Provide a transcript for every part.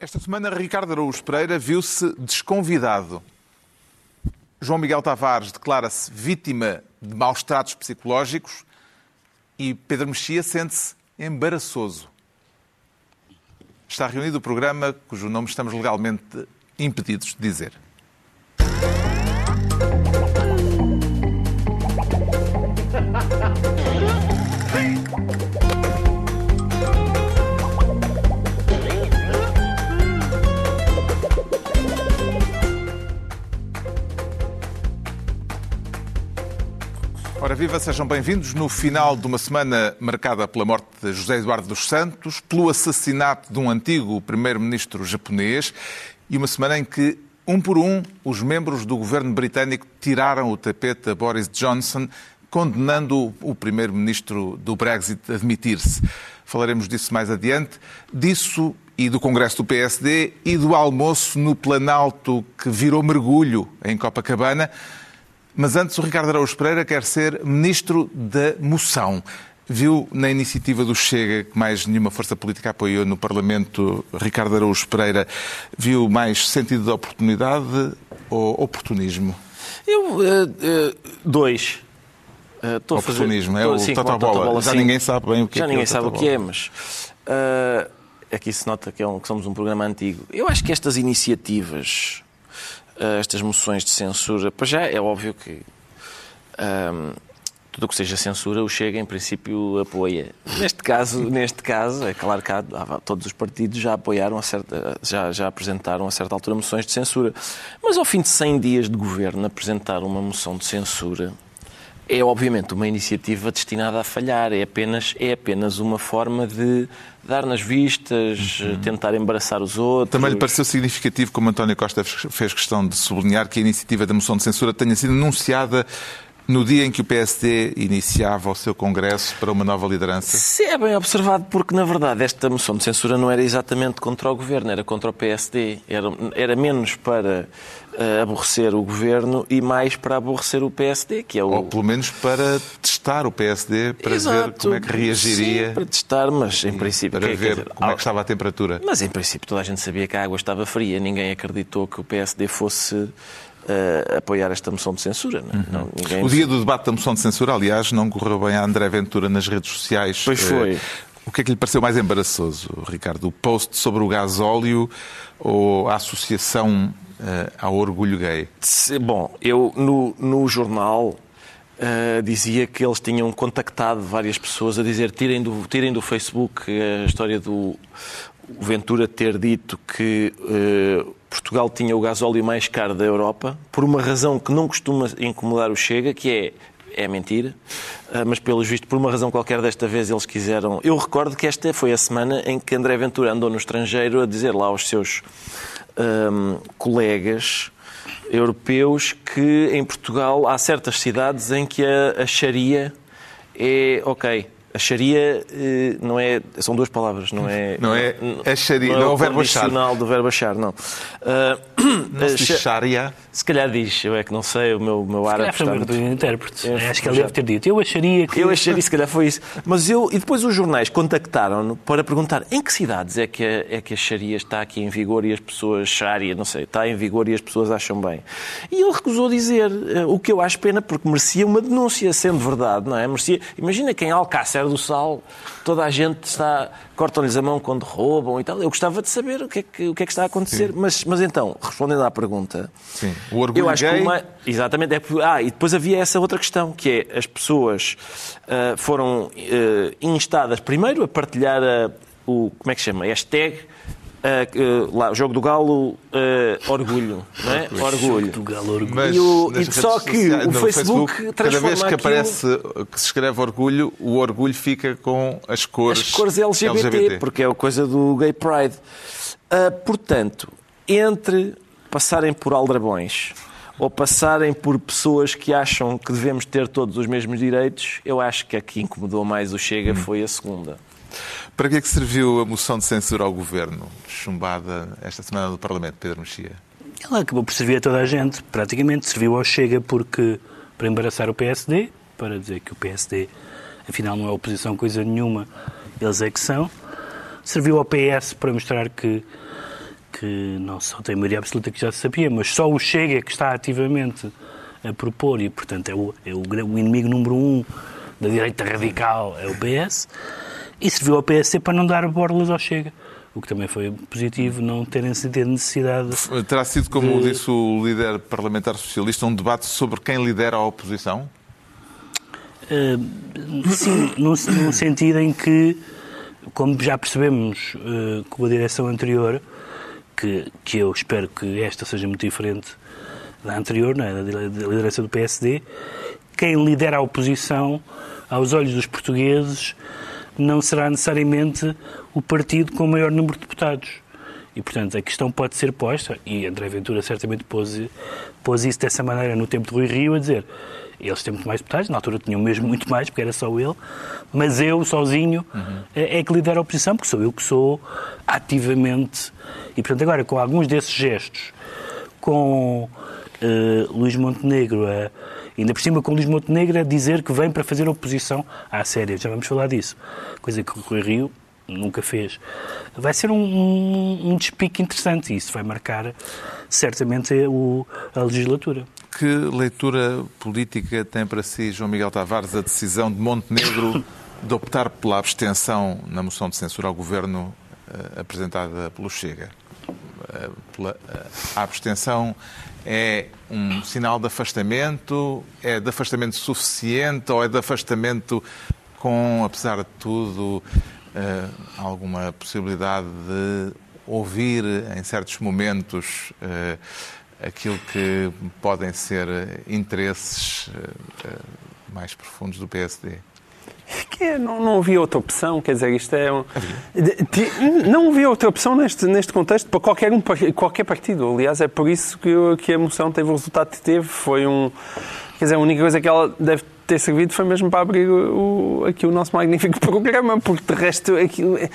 Esta semana, Ricardo Araújo Pereira viu-se desconvidado. João Miguel Tavares declara-se vítima de maus tratos psicológicos e Pedro Mexia sente-se embaraçoso. Está reunido o programa cujo nome estamos legalmente impedidos de dizer. Viva, sejam bem-vindos no final de uma semana marcada pela morte de José Eduardo dos Santos, pelo assassinato de um antigo primeiro-ministro japonês e uma semana em que, um por um, os membros do governo britânico tiraram o tapete a Boris Johnson, condenando o primeiro-ministro do Brexit a admitir-se. Falaremos disso mais adiante. Disso e do Congresso do PSD e do almoço no Planalto que virou mergulho em Copacabana. Mas antes, o Ricardo Araújo Pereira quer ser ministro da moção. Viu na iniciativa do Chega, que mais nenhuma força política apoiou no Parlamento, Ricardo Araújo Pereira, viu mais sentido de oportunidade ou oportunismo? Eu, uh, uh, dois. Uh, oportunismo, fazer, é o sim, bola Já sim. ninguém sabe bem o que Já é Já ninguém é sabe o que é, mas... Uh, aqui se nota que, é um, que somos um programa antigo. Eu acho que estas iniciativas estas moções de censura. Para já é óbvio que um, tudo o que seja censura o Chega, em princípio, apoia. Neste caso, neste caso é claro que há, todos os partidos já apoiaram, a certa, já, já apresentaram a certa altura moções de censura. Mas ao fim de 100 dias de governo, apresentar uma moção de censura é obviamente uma iniciativa destinada a falhar, é apenas, é apenas uma forma de dar nas vistas, uhum. tentar embaraçar os outros. Também lhe pareceu significativo, como António Costa fez questão de sublinhar, que a iniciativa da moção de censura tenha sido anunciada no dia em que o PSD iniciava o seu congresso para uma nova liderança? Sim, é bem observado, porque na verdade esta moção de censura não era exatamente contra o governo, era contra o PSD. Era, era menos para aborrecer o governo e mais para aborrecer o PSD, que é o. Ou pelo menos para testar o PSD, para Exato. ver como é que reagiria. Sim, para testar, mas em princípio. Para ver dizer, como é que estava a temperatura. Mas em princípio toda a gente sabia que a água estava fria, ninguém acreditou que o PSD fosse uh, apoiar esta moção de censura. Não, é? uhum. não, ninguém... O dia do debate da moção de censura, aliás, não correu bem a André Ventura nas redes sociais. Pois foi. Uh, o que é que lhe pareceu mais embaraçoso, Ricardo? O post sobre o gasóleo ou a associação uh, ao orgulho gay? Bom, eu no, no jornal Uh, dizia que eles tinham contactado várias pessoas a dizer tirem do, tirem do Facebook a história do Ventura ter dito que uh, Portugal tinha o gasóleo mais caro da Europa, por uma razão que não costuma incomodar o Chega, que é é mentira, mas pelos vistos, por uma razão qualquer desta vez, eles quiseram. Eu recordo que esta foi a semana em que André Ventura andou no estrangeiro a dizer lá aos seus um, colegas europeus que em Portugal há certas cidades em que a, a Sharia é ok a Sharia eh, não é. São duas palavras, não é. Não é a Sharia, não, é, não é o verbo achar. do verbo achar, não. Uh, não se diz Sharia? Se calhar diz, eu é que não sei, o meu, meu árabe está... Muito... do intérprete. acho que ele deve ter dito. Eu acharia que... Eu acharia, se calhar foi isso. Mas eu... E depois os jornais contactaram-no para perguntar em que cidades é que a, é que a Sharia está aqui em vigor e as pessoas... Sharia, não sei, está em vigor e as pessoas acham bem. E ele recusou dizer, eh, o que eu acho pena, porque merecia uma denúncia, sendo verdade, não é? Merecia... Imagina quem Alcácer do Sal, toda a gente está... Cortam-lhes a mão quando roubam e tal. Eu gostava de saber o que é que, o que, é que está a acontecer. Mas, mas então, respondendo à pergunta... Sim. O orgulho eu acho gay... que uma... Exatamente. É... Ah, e depois havia essa outra questão, que é as pessoas uh, foram uh, instadas primeiro a partilhar a, o... Como é que se chama? Hashtag Uh, uh, lá, o jogo do Galo, uh, orgulho, não é? Orgulho. Do Galo, orgulho. Mas e o, e só que sociais, o Facebook, Facebook cada vez que aquilo... aparece que se escreve orgulho, o orgulho fica com as cores, as cores LGBT, LGBT. porque é a coisa do Gay Pride. portanto, entre passarem por aldrabões ou passarem por pessoas que acham que devemos ter todos os mesmos direitos, eu acho que a que incomodou mais o Chega hum. foi a segunda. Para que é que serviu a moção de censura ao Governo, chumbada esta semana no Parlamento, Pedro Mexia? Ela acabou por servir a toda a gente, praticamente. Serviu ao Chega porque, para embaraçar o PSD, para dizer que o PSD, afinal, não é oposição coisa nenhuma, eles é que são. Serviu ao PS para mostrar que que não só tem maioria absoluta que já se sabia, mas só o Chega que está ativamente a propor e, portanto, é o, é o, o inimigo número um da direita radical, é o PS, e serviu ao PSD para não dar borlas ao Chega. O que também foi positivo, não terem sentido necessidade. Terá sido, como de... disse o líder parlamentar socialista, um debate sobre quem lidera a oposição? Uh, sim, num, num, sentido em que, como já percebemos uh, com a direção anterior, que, que eu espero que esta seja muito diferente da anterior, né, da liderança do PSD, quem lidera a oposição, aos olhos dos portugueses, não será necessariamente o partido com o maior número de deputados. E, portanto, a questão pode ser posta, e André Ventura certamente pôs, pôs isso dessa maneira no tempo de Rui Rio, a dizer eles têm muito mais deputados, na altura tinham mesmo muito mais, porque era só ele, mas eu, sozinho, uhum. é, é, que lidero a oposição, porque sou eu que sou ativamente. E, portanto, agora, com alguns desses gestos, com uh, Luís Montenegro a ainda por cima com Luís Montenegro a dizer que vem para fazer oposição à série. Já vamos falar disso. Coisa que o Rui Rio nunca fez. Vai ser um, um, um despique interessante e isso vai marcar certamente o, a legislatura. Que leitura política tem para si, João Miguel Tavares, a decisão de Montenegro de optar pela abstenção na moção de censura ao governo uh, apresentada pelo Chega? Pela, uh, a abstenção é um sinal de afastamento? É de afastamento suficiente ou é de afastamento com, apesar de tudo, uh, alguma possibilidade de ouvir em certos momentos aquilo que podem ser interesses mais profundos do PSD? Que é, não, não havia outra opção, quer dizer, isto é um... Não havia outra opção neste, neste contexto para qualquer, um, qualquer partido. Aliás, é por isso que, que a moção teve o resultado que teve. Foi um... Quer dizer, a única coisa que ela deve ter servido foi mesmo para abrir o, aqui o nosso magnífico programa, porque de resto aquilo é,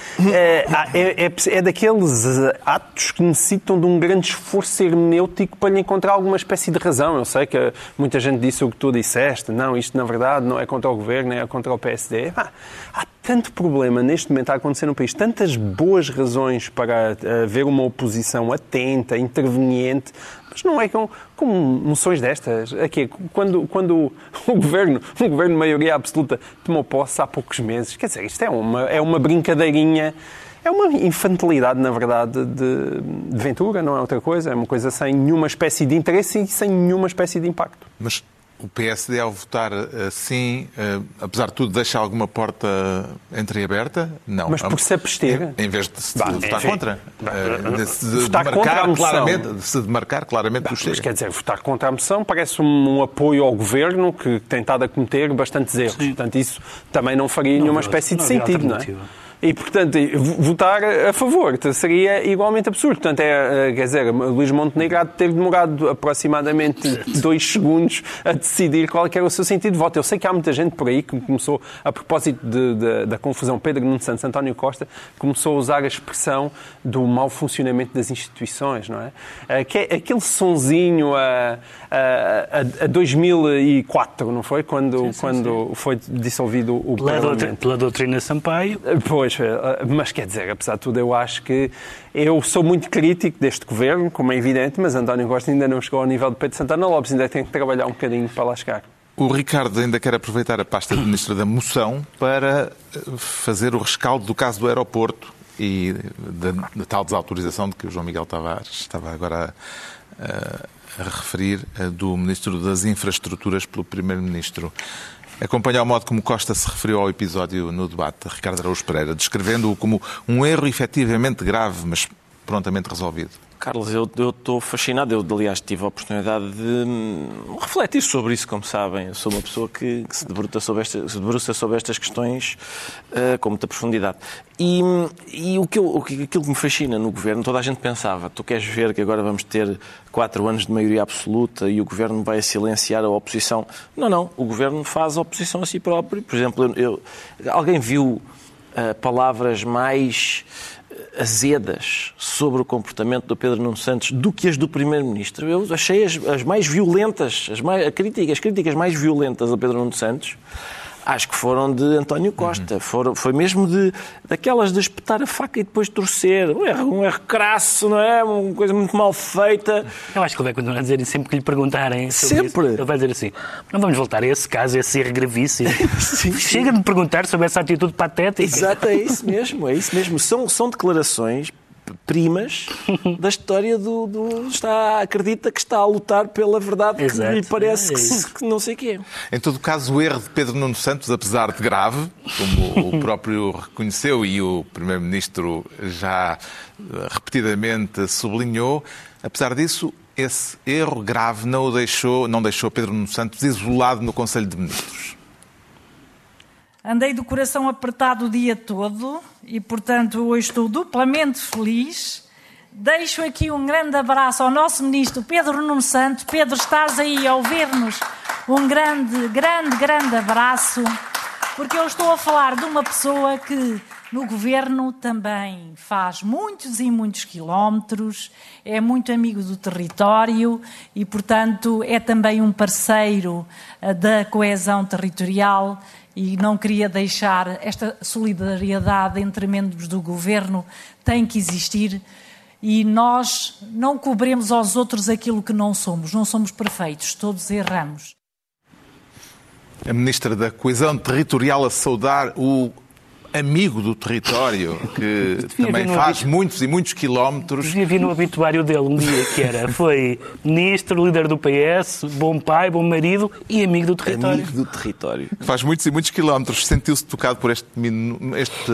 é, é, é, daqueles atos que necessitam de um grande esforço hermenêutico para lhe encontrar alguma espécie de razão. Eu sei que muita gente disse o que tu disseste, não, isto na verdade não é contra o governo, é contra o PSD. Ah, há tanto problema neste momento a acontecer no país, tantas boas razões para haver uma oposição atenta, interveniente, mas não é com, com moções destas. Aqui, quando, quando o governo, o governo de maioria absoluta tomou posse há poucos meses, quer dizer, isto é uma, é uma brincadeirinha. É uma infantilidade, na verdade, de, de Ventura, não é outra coisa. É uma coisa sem nenhuma espécie de interesse e sem nenhuma espécie de impacto. Mas o PSD, ao votar assim, eh, apesar de tudo, deixa alguma porta entreaberta? Não. Mas por se abster? Em vez de se bah, votar enfim, contra. Eh, de se votar demarcar contra claramente, de se demarcar claramente bah, o Chega. Mas quer dizer, votar contra a moção parece um, um apoio ao governo que tem estado a cometer bastantes erros. Sim. Portanto, isso também não faria não, nenhuma espécie de sentido, não é? E, portanto, votar a favor seria igualmente absurdo. Portanto, é, eh, quer dizer, Luís Montenegro há de ter demorado aproximadamente dois segundos a decidir qual é era o seu sentido de voto. Eu sei que há muita gente por aí que começou, a propósito de, de, da confusão Pedro Nuno Santos, António Costa, começou a usar a expressão do mau funcionamento das instituições, não é? Eh, que é aquele sonzinho a, a, a 2004, não foi? Quando, sim, sim, quando sim. foi dissolvido o pela Parlamento. pela doutrina Sampaio. Pois, eh, mas quer dizer, apesar de tudo, eu acho que eu sou muito crítico deste governo, como é evidente, mas António Costa ainda não chegou ao nível de Pedro Santana Lopes, ainda tem que trabalhar um bocadinho para lá chegar. O Ricardo ainda quer aproveitar a pasta de Ministro da Moção para eh, fazer o rescaldo do caso do aeroporto e da, tal desautorização de que o João Miguel Tavares estava agora a, a referir, eh, do Ministro das Infraestruturas pelo Primeiro-Ministro acompanha o modo como Costa se referiu ao episódio no debate, Ricardo Araújo Pereira, descrevendo-o como um erro efetivamente grave, mas prontamente resolvido. Carlos, eu estou fascinado. Eu, aliás, tive a oportunidade de hum, refletir sobre isso, como sabem. Eu sou uma pessoa que, que se, debruça sobre esta, se debruça sobre estas questões uh, com muita profundidade. E, e o que eu, aquilo que me fascina no governo, toda a gente pensava: tu queres ver que agora vamos ter quatro anos de maioria absoluta e o governo vai silenciar a oposição? Não, não. O governo faz oposição a si próprio. Por exemplo, eu, alguém viu uh, palavras mais azedas sobre o comportamento do Pedro Nuno Santos do que as do Primeiro-Ministro. Eu achei as, as, mais violentas, as, mais, as críticas mais violentas a Pedro Nuno Santos Acho que foram de António Costa. Uhum. Foram, foi mesmo de daquelas de espetar a faca e depois torcer. Um erro, um erro crasso, não é? Uma coisa muito mal feita. Eu acho que ele vai continuar a dizer, sempre que lhe perguntarem sempre. Isso, ele vai dizer assim: não vamos voltar a esse caso, a esse erro gravíssimo. Chega de me perguntar sobre essa atitude patética. Exato, é isso mesmo, é isso mesmo. São, são declarações primas da história do, do, está acredita que está a lutar pela verdade Exato. que lhe parece é que, que, não sei quê. Em todo caso, o erro de Pedro Nuno Santos, apesar de grave, como o próprio reconheceu e o primeiro-ministro já eh, repetidamente sublinhou, apesar disso, esse erro grave não o deixou, não deixou Pedro Nuno Santos isolado no Conselho de Ministros. Andei do coração apertado o dia todo e, portanto, hoje estou duplamente feliz. Deixo aqui um grande abraço ao nosso ministro Pedro Nuno Santos. Pedro, estás aí a ouvir-nos. Um grande, grande, grande abraço, porque eu estou a falar de uma pessoa que no governo também faz muitos e muitos quilómetros, é muito amigo do território e, portanto, é também um parceiro eh, da coesão territorial e não queria deixar esta solidariedade entre membros do governo tem que existir e nós não cobremos aos outros aquilo que não somos. Não somos perfeitos, todos erramos. A Ministra da Coesão Territorial a saudar o amigo do território, que também faz muitos e muitos quilómetros. Devia vir no obituário dele um dia que era, foi ministro, líder do PS, bom pai, bom marido e amigo do território. Amigo do território. Faz muitos e muitos quilómetros. Sentiu-se tocado por este, este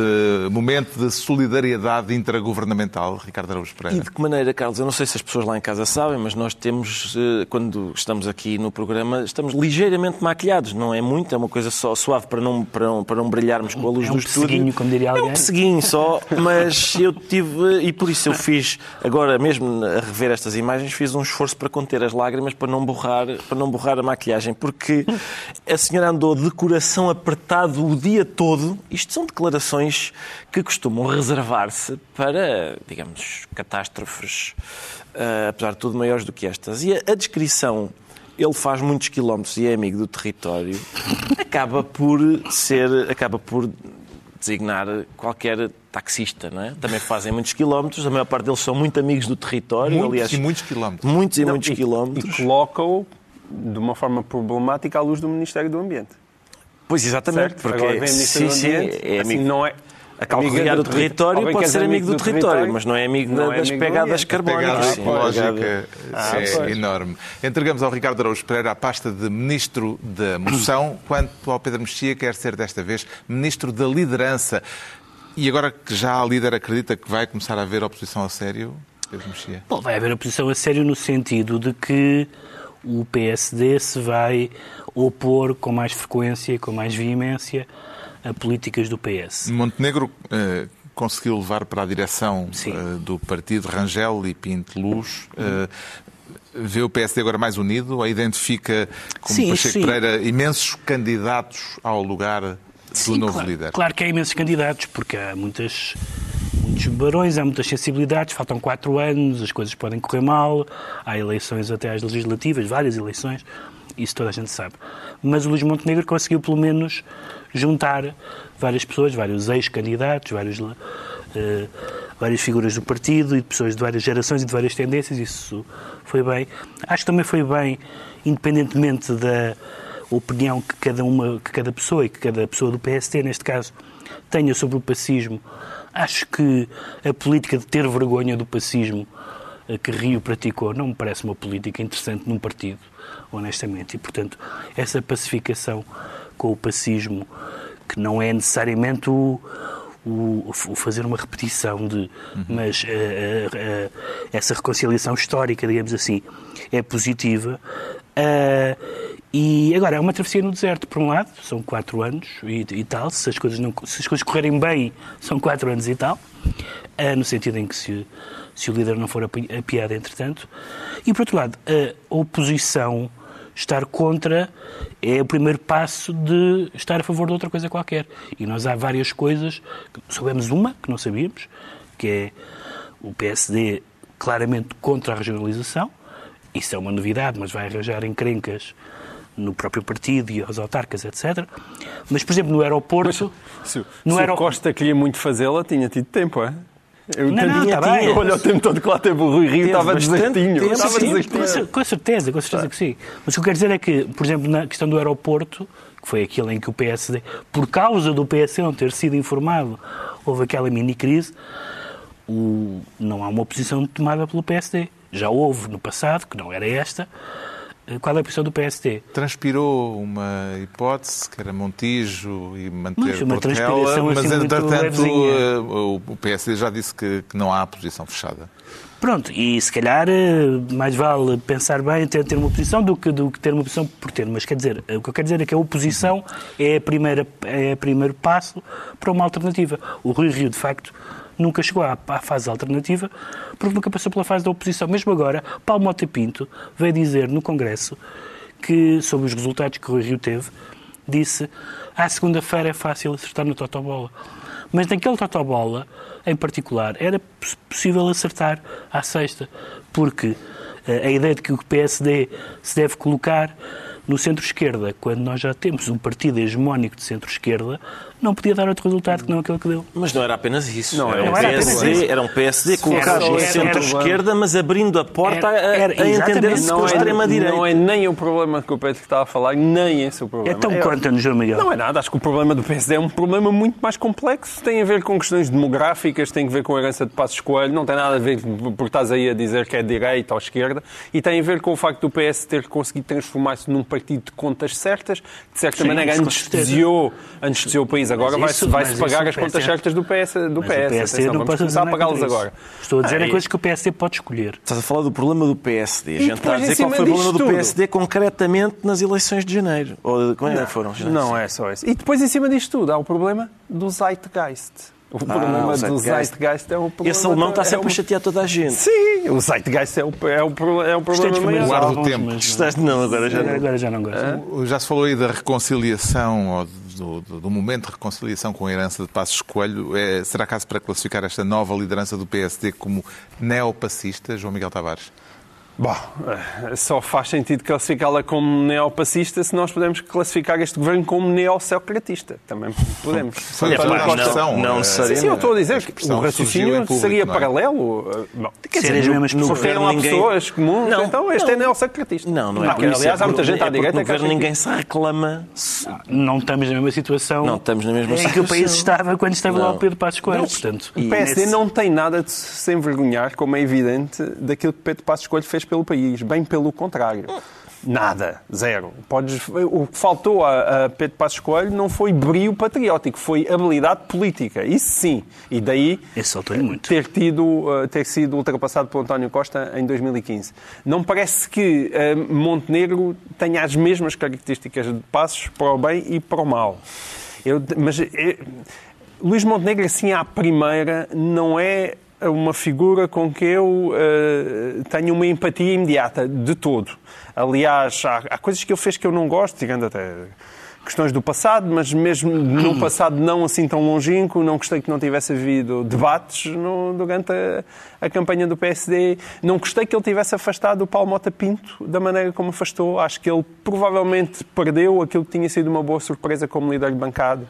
momento de solidariedade intragovernamental, Ricardo Araújo Pereira? E de que maneira, Carlos? Eu não sei se as pessoas lá em casa sabem, mas nós temos, eh, quando estamos aqui no programa, estamos ligeiramente maquilhados. Não é muito, é uma coisa só suave para não, para não, para não brilharmos com a luz é um do estúdio pesseguinho, como diria alguém. É um pesseguinho só, mas eu tive, e por isso eu fiz, agora mesmo a rever estas imagens, fiz um esforço para conter as lágrimas, para não borrar, para não borrar a maquilhagem, porque a senhora andou de coração apertado o dia todo. Isto são declarações que costumam reservar-se para, digamos, catástrofes, uh, apesar de tudo, maiores do que estas. E a, a descrição ele faz muitos quilómetros e é amigo do território, acaba por ser, acaba por designar qualquer taxista, não é? Também fazem muitos quilómetros, a maior parte deles são muito amigos do território. Muitos aliás, e muitos quilómetros. Muitos e não, muitos e, quilómetros. E colocam-o de uma forma problemática à luz do Ministério do Ambiente. Pois, exatamente. Certo? Porque Agora vem sim, sim, é assim, não é, a calcorrear o território pode ser amigo do, do território, território, mas não é amigo não é das amigo pegadas carbónicas. A lógica ah, é enorme. Entregamos ao Ricardo Araújo Pereira a pasta de Ministro da Moção, quanto ao Pedro Mexia quer ser desta vez Ministro da Liderança. E agora que já a líder acredita que vai começar a haver oposição a sério, Pedro Mexia? Bom, vai haver oposição a sério no sentido de que o PSD se vai opor com mais frequência e com mais veemência a políticas do PS. Montenegro eh, conseguiu levar para a direção eh, do partido Rangel e Pinto Luz. Eh, vê o PSD agora mais unido ou identifica, como sim, Pacheco sim. Pereira, imensos candidatos ao lugar do sim, novo claro, líder? Claro que há imensos candidatos, porque há muitas, muitos barões, há muitas sensibilidades, faltam quatro anos, as coisas podem correr mal, há eleições até às legislativas, várias eleições, isso toda a gente sabe. Mas o Luís Montenegro conseguiu, pelo menos, juntar várias pessoas, vários ex-candidatos, vários, uh, várias figuras do partido e pessoas de várias gerações e de várias tendências. Isso foi bem. Acho que também foi bem, independentemente da opinião que cada uma, que cada pessoa e que cada pessoa do PST, neste caso, tenha sobre o pacismo. Acho que a política de ter vergonha do pacismo eh, que Rio praticou não me parece uma política interessante num partido, honestamente. E, portanto, essa pacificação com o pacismo, que não é necessariamente o, o, o fazer uma repetição de. Uhum. Mas uh, uh, essa reconciliação histórica, digamos assim, é positiva. e agora, é uma travessia no deserto, por um lado, são quatro anos e, e tal, se as, coisas não, se as coisas correrem bem, são quatro anos e tal, no sentido em que se, se o líder não for apiado, entretanto. E, por outro lado, a oposição estar contra é o primeiro passo de estar a favor de outra coisa qualquer. E nós há várias coisas, soubemos uma que não sabíamos, que é o PSD claramente contra a regionalização. Isso é uma novidade, mas vai arranjar encrencas no próprio partido e aos autarcas, etc. Mas, por exemplo, no aeroporto... Se, no se aero- o Costa queria muito fazê-la, tinha tido tempo, é? Eu Não, não, tinha, tá bem. Olha o tempo todo que lá teve o Rui Rio, estava desertinho. com, com certeza, com certeza que sim. Mas o que eu quero dizer é que, por exemplo, na questão do aeroporto, que foi aquele em que o PSD, por causa do PSD não ter sido informado, houve aquela mini-crise, o- não há uma posição tomada pelo PSD. Já houve no passado, que não era esta. Eh, Qual é a posição do PSD? Transpirou uma hipótese, que era Montijo e manter Mas uma Portela, mas assim entretanto eh, o PSD já disse que, que não há posição fechada. Pronto, e se calhar eh, mais vale pensar bem ter, ter uma posição do que, do que ter uma posição por ter. Mas quer dizer, o que eu quero dizer é que a oposição é a primeira, é o primeiro passo para uma alternativa. O Rui Rio, de facto, nunca chegou à, à fase alternativa porque nunca passou pela fase da oposição. Mesmo agora, Paulo Mota Pinto veio dizer no Congresso que, sobre os resultados que o Rio teve, disse à segunda-feira é fácil acertar no Totobola. Mas naquele Totobola, em particular, era poss- possível acertar à sexta, porque eh, a ideia de que o PSD se deve colocar no centro-esquerda, quando nós já temos um partido hegemónico de centro-esquerda, não podia dar outro resultado que não aquele que deu. Mas não era apenas isso. Não, era, não um era apenas PSD, isso. era um PSD colocado no centro-esquerda, mas abrindo a porta a- Era- era- a, entender-se exatamente. com a Não é, extrema-direita. não é nem o problema que o Pedro está a falar, nem esse o problema. Então conta-nos, João Miguel. Não é nada, acho que o problema do PSD é um problema muito mais complexo. Tem a ver com questões demográficas, tem a ver com a herança de Passos Coelho, não tem nada a ver porque estás aí a dizer que é direita ou esquerda, e tem a ver com o facto do PS ter conseguido transformar-se num partido de contas certas, de certa Sim, maneira anestesiou, anestesiou o país. Agora vai-se mas pagar as contas PS certas do PS. Do Mas o PS. PSD não vamos pode começar a isso. agora. Estou a dizer Ah, é e- coisas que o PSD pode escolher. Estás a falar do problema do PSD. A gente está a depois, dizer em qual foi o problema do PSD concretamente nas eleições de janeiro. Ou de, como é que foram? Não é só isso. E depois, em cima disto tudo, há o problema do Zeitgeist. O problema o do Zeitgeist. Zeitgeist é o problema... Esse alemão está é sempre o- a chatear toda a gente. Sim, o Zeitgeist é o, é o, é o problema maior. Guarda o tempo. mas- Gostaste? Não, agora já não. Agora já não gosto. Já se falou aí da reconciliação, ou do, do- do momento de reconciliação com a herança de Passos Coelho. É, será caso para classificar esta nova liderança do PSD como neopacista, João Miguel Tavares? Bom, só faz sentido classificá-la como neopacista se nós podemos classificar este governo como neossocratista. Também podemos. Foi António a Costa- expressão, não eh, necessariamente. Sim, eu estou a dizer que o raciocínio seria não é? paralelo. eh, Bom, Quer dizer, as mesmas no pessoas. comuns, Não, então este não. é neossocratista. Não, não é. Aliás, é há muita porque- gente à é direita que ninguém se reclama. Não estamos na mesma situação Não estamos na mesma em que o situação. país estava quando estava lá Não. o Pedro Passos Coelho. Portanto, O PSD nesse- não tem nada de se envergonhar, como é evidente, daquilo que Pedro Passos Coelho fez pelo país. Bem pelo contrário. Nada. Zero. Podes, o que faltou a, a Pedro Passos Coelho não foi brio patriótico, foi habilidade política. Isso sim. E daí ter, tido, uh, ter sido ultrapassado por António Costa em 2015. Não parece que uh, Montenegro tenha as mesmas características de Passos para o bem e para o mal. Eu, mas eh, Luís Montenegro, assim à primeira, não é uma figura com que eu uh, tenho uma empatia imediata, de todo. Aliás, há, há coisas que ele fez que eu não gosto, tirando até questões do passado, mas mesmo num passado não assim tão longínquo, não gostei que não tivesse havido debates no- durante a, a campanha do PSD. Não gostei que ele tivesse afastado o Paulo Mota Pinto da maneira como afastou. Acho que ele provavelmente perdeu aquilo que tinha sido uma boa surpresa como líder de bancada.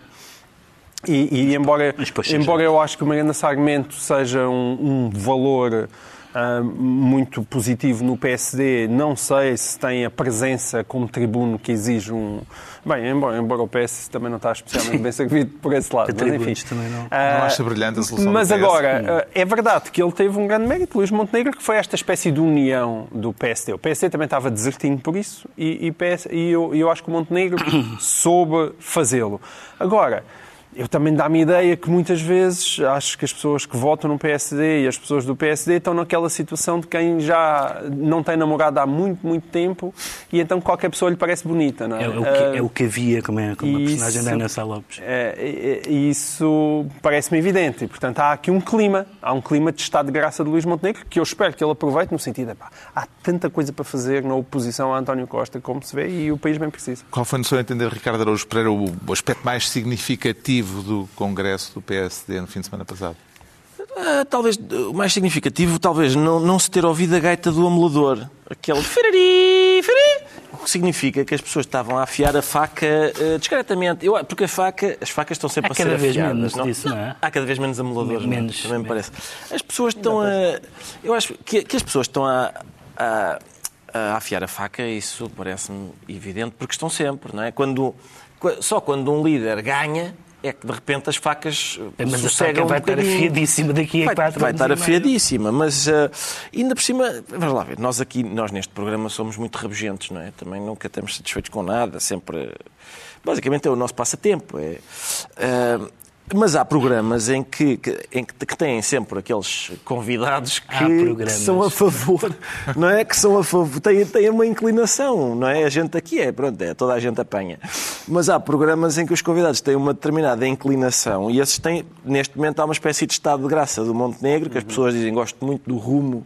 E, e embora, embora eu acho que o Mariana Sarmento seja um, um valor ah, muito positivo no PSD, não sei se tem a presença como tribuno que exige um. Bem, embora, embora o PS também não está especialmente bem servido por esse lado. Mas, enfim. também não. Ah, Não acha brilhante a solução Mas agora, ah, é verdade que ele teve um grande mérito, Luís Montenegro, que foi esta espécie de união do PSD. O PSD também estava desertinho por isso e, e PS e eu, e eu acho que o Montenegro soube fazê-lo. Agora, eu também dá-me a ideia que muitas vezes acho que as pessoas que votam no PSD e as pessoas do PSD estão naquela situação de quem já não tem namorado há muito, muito tempo e então qualquer pessoa lhe parece bonita, não é? É, o que, Ah, é o que havia como, é, como a personagem da Ana Sá Lopes. é, e- e isso parece-me evidente. E, portanto, há aqui um clima. Há um clima de estado de graça de Luís Montenegro que eu espero que ele aproveite no sentido de pá, há tanta coisa para fazer na oposição a António Costa, como se vê, e o país bem precisa. Qual foi, no seu entender, Ricardo Araújo Pereira, o o aspecto mais significativo do Congresso do PSD no fim de semana passado? Ah, talvez uh, o mais significativo, talvez não, não se ter ouvido a gaita do amolador. Aquele ferari, ferari. O que significa que as pessoas estavam a afiar a faca uh, discretamente. Eu, porque a faca, as facas estão sempre Há a ser cada vez afiadas. menos não? disso, não é? Há cada vez menos amoladores, não é? Menos, também me parece. As pessoas estão a. Eu acho que, que as pessoas estão a, a, a afiar a faca, isso parece-me evidente, porque estão sempre, não é? Quando, só quando um líder ganha é que de repente as facas É, Mas a sossegam vai um estar afiadíssima daqui a Vai, quatro vai estar afiadíssima, mas uh, ainda por cima, vamos lá ver, nós aqui, nós neste programa somos muito rabugentos, não é? Também nunca estamos satisfeitos com nada, sempre. Basicamente é o nosso passatempo. É, uh, mas há programas em que, que- em que, que têm sempre aqueles convidados que, que são a favor, não é? Que são a favor, têm, têm uma inclinação, não é? A gente aqui é, pronto, é, toda a gente apanha. Mas há programas em que os convidados têm uma determinada inclinação e esses têm, neste momento, há uma espécie de estado de graça do Montenegro, que as pessoas dizem, gosto muito do rumo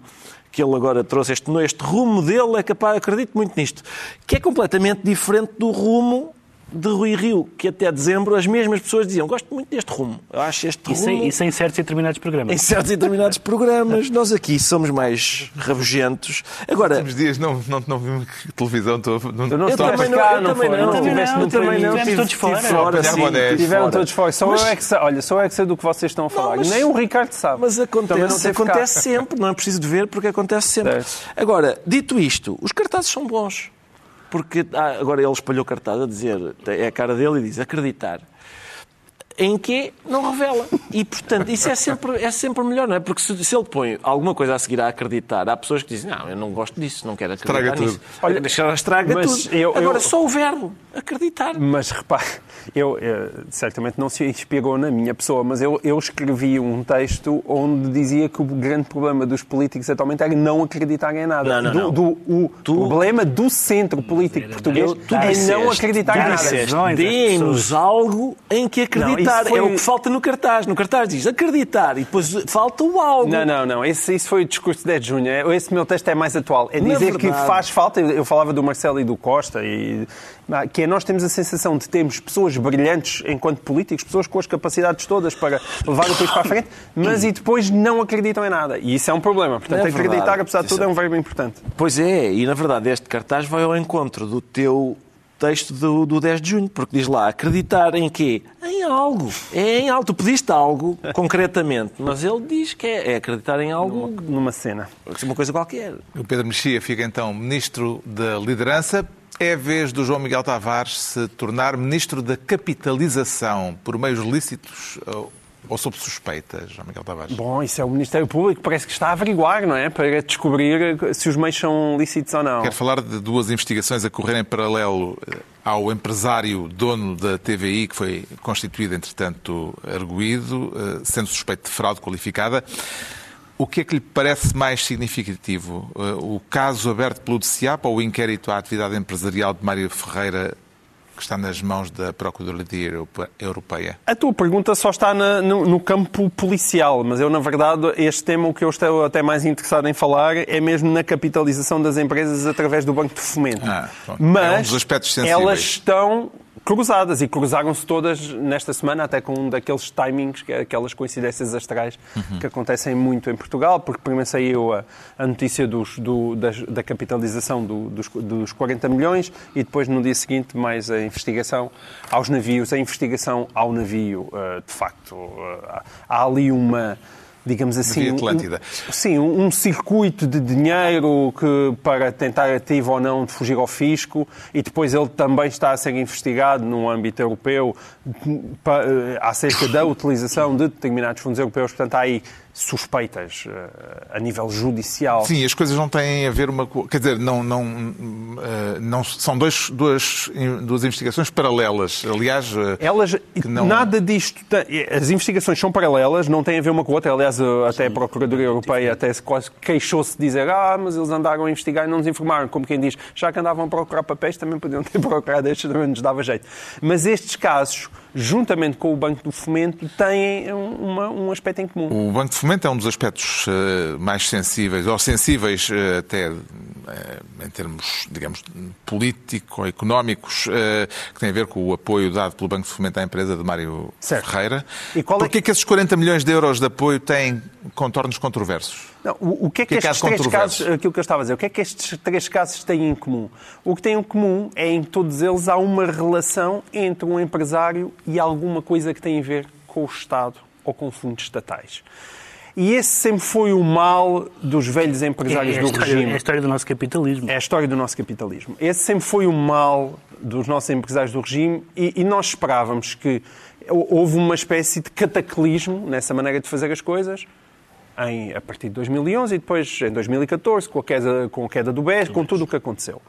que ele agora trouxe, este, este rumo dele é capaz, acredito muito nisto, que é completamente diferente do rumo de Rui Rio, que até dezembro as mesmas pessoas diziam, gosto muito deste rumo, eu acho este Isso rumo... em, isso em certos e determinados Em programas. certos e determinados programas, nós aqui somos mais rabugentos. Agora, Últimos dias não, não, não vi televisão, estou, não, Eu não eu estou também não, cá, eu não também foi? não, Não também não, Tivemos tive- todos fora. fora, Apanhar sim, Tiveram todos fora. Só Mas- eu é que sei, olha, só eu é que sei do que vocês estão a falar. mas- Nem o Ricardo sabe. Mas Também não acontece, acontece sempre, não é preciso de ver porque acontece sempre. Agora, dito isto, os cartazes são bons. Porque ah, agora ele espalhou cartaz a dizer, é a cara dele e diz acreditar. Em que não revela. E, portanto, isso é sempre, é sempre melhor, não é? Porque se, se ele põe alguma coisa a seguir a acreditar, há pessoas que dizem, não, eu não gosto disso, não quero acreditar Estraga nisso. tudo. Olha, deixa estraga Mas tudo. eu- Agora, eu- só o verbo, acreditar. Mas repare, eu, eh, certamente não se inspirou na minha pessoa, mas eu, eu escrevi um texto onde dizia que o grande problema dos políticos atualmente era não acreditar em nada. Não, não, do, não. do- o Tu- problema do centro político português Eu- tu é disseste, não acreditar em nada. Deem-nos algo em que acreditar. Foi- É o que falta no cartaz. No cartaz diz acreditar e depois falta o algo. Não, não, não. Esse, isso foi o discurso de 10 de junho. Esse meu texto é mais atual. É dizer que faz falta. Eu falava do Marcelo e do Costa, e, que é nós temos a sensação de termos pessoas brilhantes enquanto políticos, pessoas com as capacidades todas para levar o país para a frente, mas e depois não acreditam em nada. E isso é um problema. Portanto, É verdade. acreditar, apesar de Isso tudo, é- é um verbo importante. Pois é, e na verdade este cartaz vai ao encontro do teu texto do, do 10 de junho, porque diz lá acreditar em quê? Em algo. É em algo. Tu pediste algo, concretamente, mas ele diz que é, é acreditar em algo, Numa cena. uma coisa qualquer. O Pedro Mexia fica então Ministro da Liderança. É a vez do João Miguel Tavares se tornar Ministro da Capitalização por meios lícitos ou, sob suspeita, João Miguel Tavares? Bom, isso é o Ministério Público, parece que está a averiguar, não é? Para descobrir se os meios são lícitos ou não. Quero falar de duas investigações a correr em paralelo eh, ao empresário dono da TVI, que foi constituído, entretanto, arguído, eh, sendo suspeito de fraude qualificada. O que é que lhe parece mais significativo? Eh, O caso aberto pelo DCAP ou o inquérito à atividade empresarial de Mário Ferreira, que está nas mãos da Procuradoria Europe- Europeia? A tua pergunta só está na- no, no campo policial, mas eu, na verdade, este tema, o que eu estou até mais interessado em falar é mesmo na capitalização das empresas através do Banco de Fomento. Ah, mas É um elas estão cruzadas e cruzaram-se todas nesta semana, até com um daqueles timings, é aquelas coincidências astrais Uhum. que acontecem muito em Portugal, porque primeiro saiu a, a notícia dos- do- das- da capitalização do- dos, dos 40 milhões e depois no dia seguinte mais a investigação aos navios, a investigação ao navio, eh, de facto. eh, há ali uma digamos assim, um- sim, um, um circuito de dinheiro que para tentar ativo ou não de fugir ao fisco e depois ele também está a ser investigado no âmbito europeu pa- eh, acerca da utilização de determinados fundos europeus, portanto há aí suspeitas eh, a nível judicial. Sim, as coisas não têm a ver uma Quer dizer, não, não, eh, não são dois, duas, duas investigações paralelas. Aliás, eh, Elas, não- nada disto, as investigações são paralelas, não têm a ver uma com a outra. Aliás, até a Procuradoria Europeia até se quase queixou-se de dizer ah, mas eles andaram a investigar e não nos informaram. Como quem diz, já que andavam a procurar papéis, também podiam ter procurado estes, também nos dava jeito. Mas estes casos, juntamente com o Banco do Fomento, têm um, uma- um aspecto em comum. O Banco de Fomento é um dos aspectos eh, mais sensíveis, ou sensíveis eh, até eh, em termos, digamos, político-económicos, que tem a ver com o apoio dado pelo Banco de Fomento à empresa de Mário Certo. Ferreira. E qual é- Porquê que esses 40 milhões de euros de apoio têm contornos controversos? Não, o, o que é que, que é que estes três casos, aquilo que eu estava a dizer, o que é que estes três casos têm em comum? O que têm em comum é em todos eles há uma relação entre um empresário e alguma coisa que tem a ver com o Estado ou com fundos estatais. E esse sempre foi o mal dos velhos É, empresários é a do história, regime. é a história do nosso capitalismo. É a história do nosso capitalismo. Esse sempre foi o mal dos nossos empresários do regime e, e nós esperávamos que houve uma espécie de cataclismo nessa maneira de fazer as coisas em, a partir de 2011 e depois em 2014 com a queda, com a queda do BES, com tudo o que aconteceu.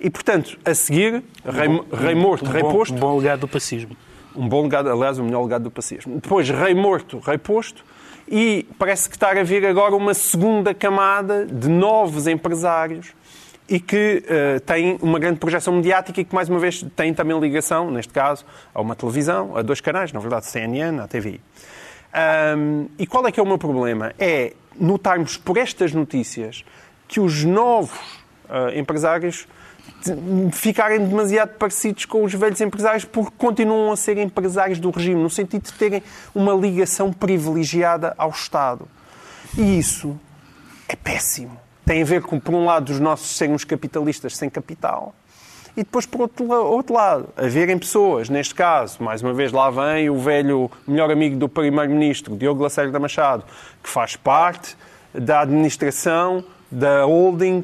E, portanto, a seguir, rei, rei morto, rei posto, um bom legado do pacismo. um bom legado, aliás, o melhor legado do pacismo. Depois, rei morto, rei posto, e parece que está a vir agora uma segunda camada de novos empresários e que eh, têm uma grande projeção mediática e que, mais uma vez, têm também ligação, neste caso, a uma televisão, a dois canais, na verdade, CNN, a TVI. Ahm, e qual é que é o meu problema? É notarmos por estas notícias que os novos ah, empresários ficarem demasiado parecidos com os velhos empresários porque continuam a ser empresários do regime, no sentido de terem uma ligação privilegiada ao Estado. E isso é péssimo. Tem a ver com, por um lado, os nossos serem os capitalistas sem capital e depois, por outro, outro lado, haverem pessoas, neste caso, mais uma vez, lá vem o velho melhor amigo do Primeiro-Ministro, Diogo Lacerda Machado, que faz parte da administração da holding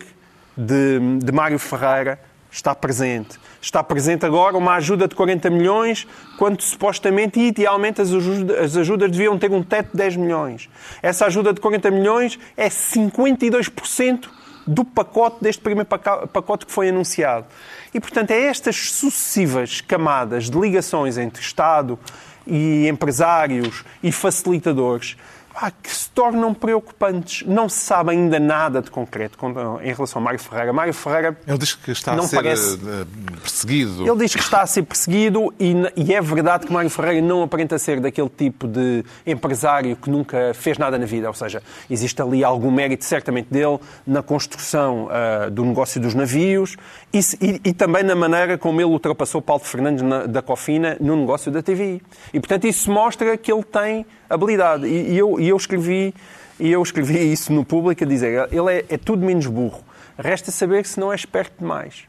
de, de Mário Ferreira, está presente. Está presente agora uma ajuda de 40 milhões, quando supostamente e idealmente as ajudas, as ajudas deviam ter um teto de 10 milhões. Essa ajuda de 40 milhões é 52% do pacote, deste primeiro pacote que foi anunciado. E, portanto, é estas sucessivas camadas de ligações entre Estado e empresários e facilitadores pá, que se tornam preocupantes. Não se sabe ainda nada de concreto em relação a Mário Ferreira. Mário Ferreira Ele diz que está a ser parece- eh, perseguido. ele diz que está a ser perseguido e, e é verdade que Mário Ferreira não aparenta ser daquele tipo de empresário que nunca fez nada na vida. Ou seja, existe ali algum mérito, certamente, dele na construção ah, do negócio dos navios e, e- e também na maneira como ele ultrapassou Paulo Fernandes na- da Cofina no negócio da TVI. E, portanto, isso mostra que ele tem habilidade. E eu, e eu escrevi... E eu escrevi isso no público a dizer, ele é, é tudo menos burro. Resta saber se não é esperto demais.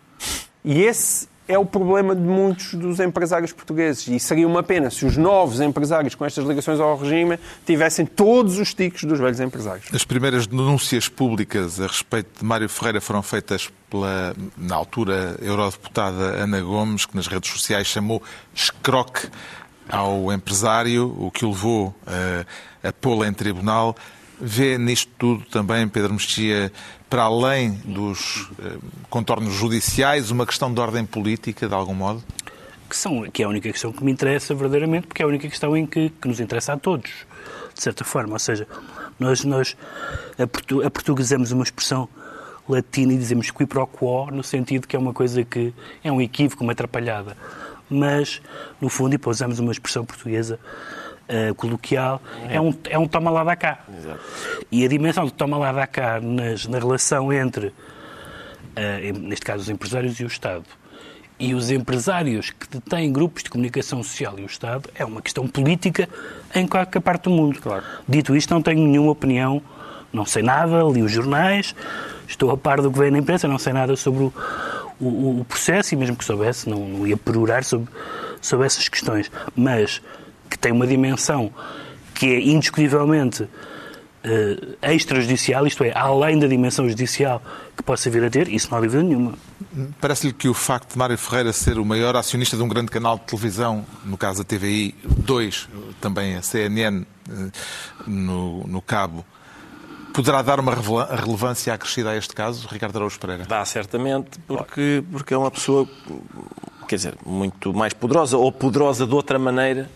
E esse é o problema de muitos dos empresários portugueses. E seria uma pena se os novos empresários com estas ligações ao regime tivessem todos os ticos dos velhos empresários. As primeiras denúncias públicas a respeito de Mário Ferreira foram feitas pela, na altura, eurodeputada Ana Gomes, que nas redes sociais chamou escroque ao empresário, o que o levou a, a pô-la em tribunal. Vê nisto tudo também, Pedro Mexia, para além dos eh, contornos judiciais, uma questão de ordem política, de algum modo? que, são, que é a única questão que me interessa verdadeiramente, porque é a única questão em que, que nos interessa a todos, de certa forma. Ou seja, nós, nós aportu- aportuguesamos uma expressão latina e dizemos qui pro quo, no sentido que é uma coisa que é um equívoco, uma atrapalhada. Mas, no fundo, e para usarmos uma expressão portuguesa eh, coloquial, é, um, é um toma lá da cá. E a dimensão de toma lá da cá nas, na relação entre em- neste caso os empresários e o Estado, e os empresários que detêm grupos de comunicação social e o Estado, é uma questão política em qualquer parte do mundo. Dito isto, não tenho nenhuma opinião, não sei nada, li os jornais, estou a par do que vem na imprensa, não sei nada sobre o, o- o processo e mesmo que soubesse, não, não ia perorar sobre, sobre essas questões. Mas que tem uma dimensão que é indiscutivelmente eh, extrajudicial, isto é, além da dimensão judicial que possa vir a ter, isso não há dúvida nenhuma. Parece-lhe que o facto de Mário Ferreira ser o maior acionista de um grande canal de televisão, no caso da TVI, dois, também a CNN eh, no, no cabo, poderá dar uma relevância acrescida a este caso, Ricardo Araújo Pereira? Dá, certamente, porque, porque é uma pessoa, quer dizer, muito mais poderosa, ou poderosa de outra maneira,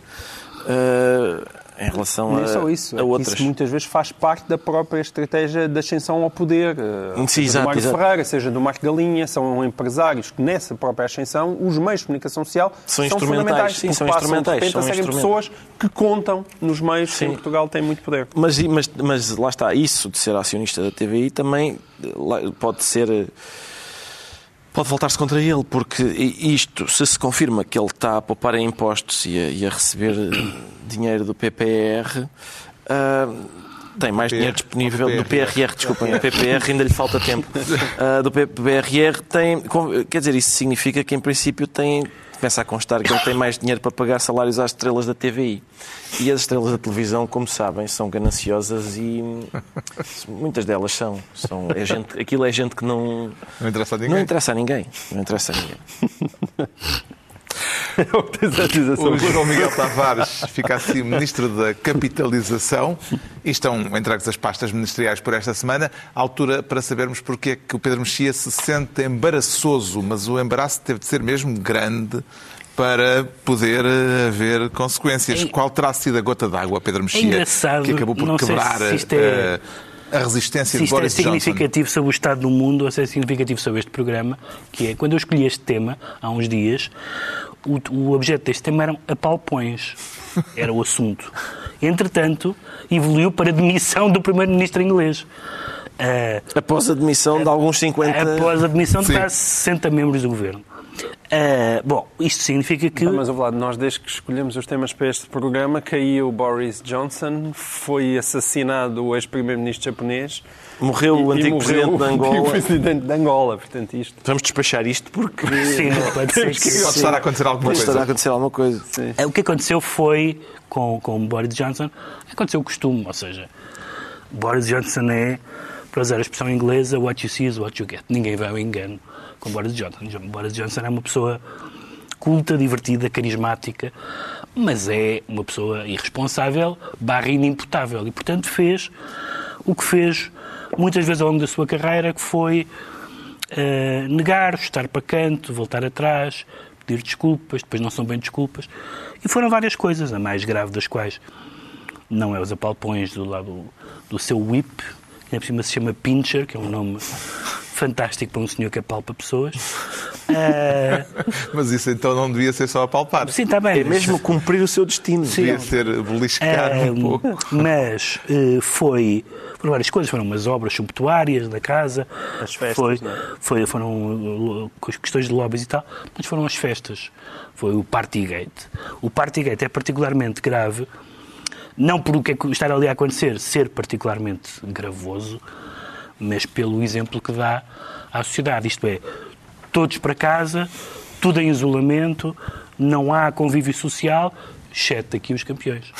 eh, em relação a, é só isso, é a que outras. isso muitas vezes faz parte da própria estratégia de ascensão ao poder. eh, Sim, seja exato, do Mário exato. Ferreira, seja do Marco Galinha, são empresários que nessa própria ascensão, os meios de comunicação social São são fundamentais. sim, são passam, instrumentais, De repente, são a serem pessoas que contam nos meios que Sim. em Portugal têm muito poder. Mas, mas, mas lá está, isso de ser acionista da TVI também eh, pode ser. Pode voltar-se contra ele, porque isto, se se confirma que ele está a poupar em impostos e a, e a receber eh, dinheiro do PPR, ah, Tem mais dinheiro disponível do PRR, desculpem, do PPR ainda lhe falta tempo. Uh, do PRR tem, quer dizer, isso significa que em princípio tem, começa a constar que ele tem mais dinheiro para pagar salários às estrelas da TVI. E as estrelas da televisão, como sabem, são gananciosas e muitas delas são. são é gente, aquilo é gente que não. Não interessa a ninguém. Não interessa a ninguém. Não interessa a ninguém. o João Miguel Tavares fica assim Ministro da Capitalização e estão entregues as pastas ministeriais por esta semana. A altura para sabermos porque é que o Pedro Mexia se sente embaraçoso, mas o embaraço teve de ser mesmo grande para poder eh, haver consequências. É... Qual terá sido a gota d'água, Pedro Mexia, é que acabou por quebrar se é... a, resistência se de Boris Johnson? Se é significativo sobre o Estado do mundo ou se é significativo sobre este programa, que é, quando eu escolhi este tema, há uns dias, o, o objeto deste tema eram apalpões. Era o assunto. Entretanto, evoluiu para a demissão do primeiro-ministro inglês. Uh, após a demissão uh, de alguns 50... Após a demissão de quase 60 membros do governo. Uh, bom, isto significa que. Não, mas, Vlado, nós desde que escolhemos os temas para este programa, caiu Boris Johnson, foi assassinado o ex-primeiro-ministro japonês. Morreu e, o antigo presidente de Angola. O presidente de Angola, portanto, isto. Vamos despachar isto porque. Sim, pode ser que. Pode estar a acontecer alguma pode coisa. Estar a acontecer alguma coisa. Sim. O que aconteceu foi, com, com Boris Johnson, aconteceu o costume, ou seja, Boris Johnson é, para usar a expressão inglesa, what you see is what you get. Ninguém vai ao engano com Boris Johnson. Boris Johnson é uma pessoa culta, divertida, carismática, mas é uma pessoa irresponsável, barra inimputável. E, portanto, fez o que fez muitas vezes ao longo da sua carreira, que foi uh, negar, estar para canto, voltar atrás, pedir desculpas, depois não são bem desculpas. E foram várias coisas, a mais grave das quais não é os apalpões do lado do seu whip, que por cima se chama Pincher, que é um nome fantástico para um senhor que apalpa pessoas. Uh... Mas isso então não devia ser só apalpar. Sim, está bem. É mesmo cumprir o seu destino. Sim. Devia ser beliscar uh, um pouco. Mas uh, foi por várias coisas. Foram umas obras subtuárias da casa. As festas, foi, é? foi, Foram questões de lobbies e tal. Mas foram as festas. Foi o Partygate. O Partygate é particularmente grave, não por o que é que está ali a acontecer ser particularmente gravoso, mas pelo exemplo que dá à sociedade. Isto é, todos para casa, tudo em isolamento, não há convívio social, exceto aqui os campeões.